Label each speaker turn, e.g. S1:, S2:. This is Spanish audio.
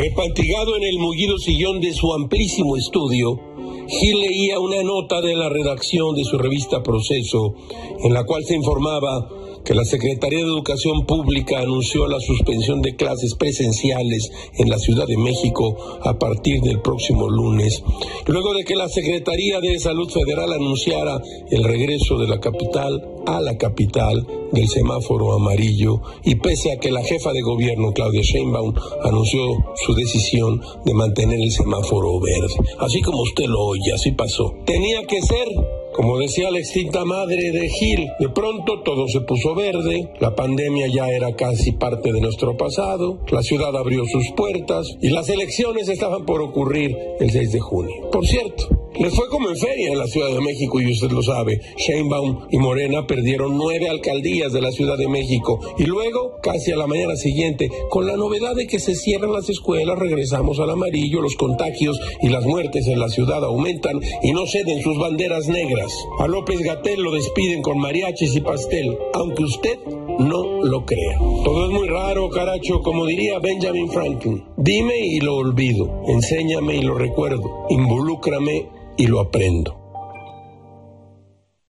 S1: Abrigado en el mullido sillón de su amplísimo estudio, Gil leía una nota de la redacción de su revista Proceso, en la cual se informaba que la Secretaría de Educación Pública anunció la suspensión de clases presenciales en la Ciudad de México a partir del próximo lunes, luego de que la Secretaría de Salud Federal anunciara el regreso de la capital a la capital del semáforo amarillo. Y pese a que la jefa de gobierno Claudia Sheinbaum anunció su decisión de mantener el semáforo verde. Así como usted lo oye, así pasó. Tenía que ser como decía la extinta madre de Gil, de pronto todo se puso verde, la pandemia ya era casi parte de nuestro pasado, la ciudad abrió sus puertas y las elecciones estaban por ocurrir el 6 de junio. Por cierto, les fue como en feria en la Ciudad de México y usted lo sabe. Sheinbaum y Morena perdieron nueve alcaldías de la Ciudad de México y luego, casi a la mañana siguiente, con la novedad de que se cierran las escuelas, regresamos al amarillo, los contagios y las muertes en la ciudad aumentan y no ceden sus banderas negras. A López Gatel lo despiden con mariachis y pastel, aunque usted no lo crea. Todo es muy raro, caracho, como diría Benjamin Franklin. Dime y lo olvido, enséñame y lo recuerdo, involúcrame y lo aprendo.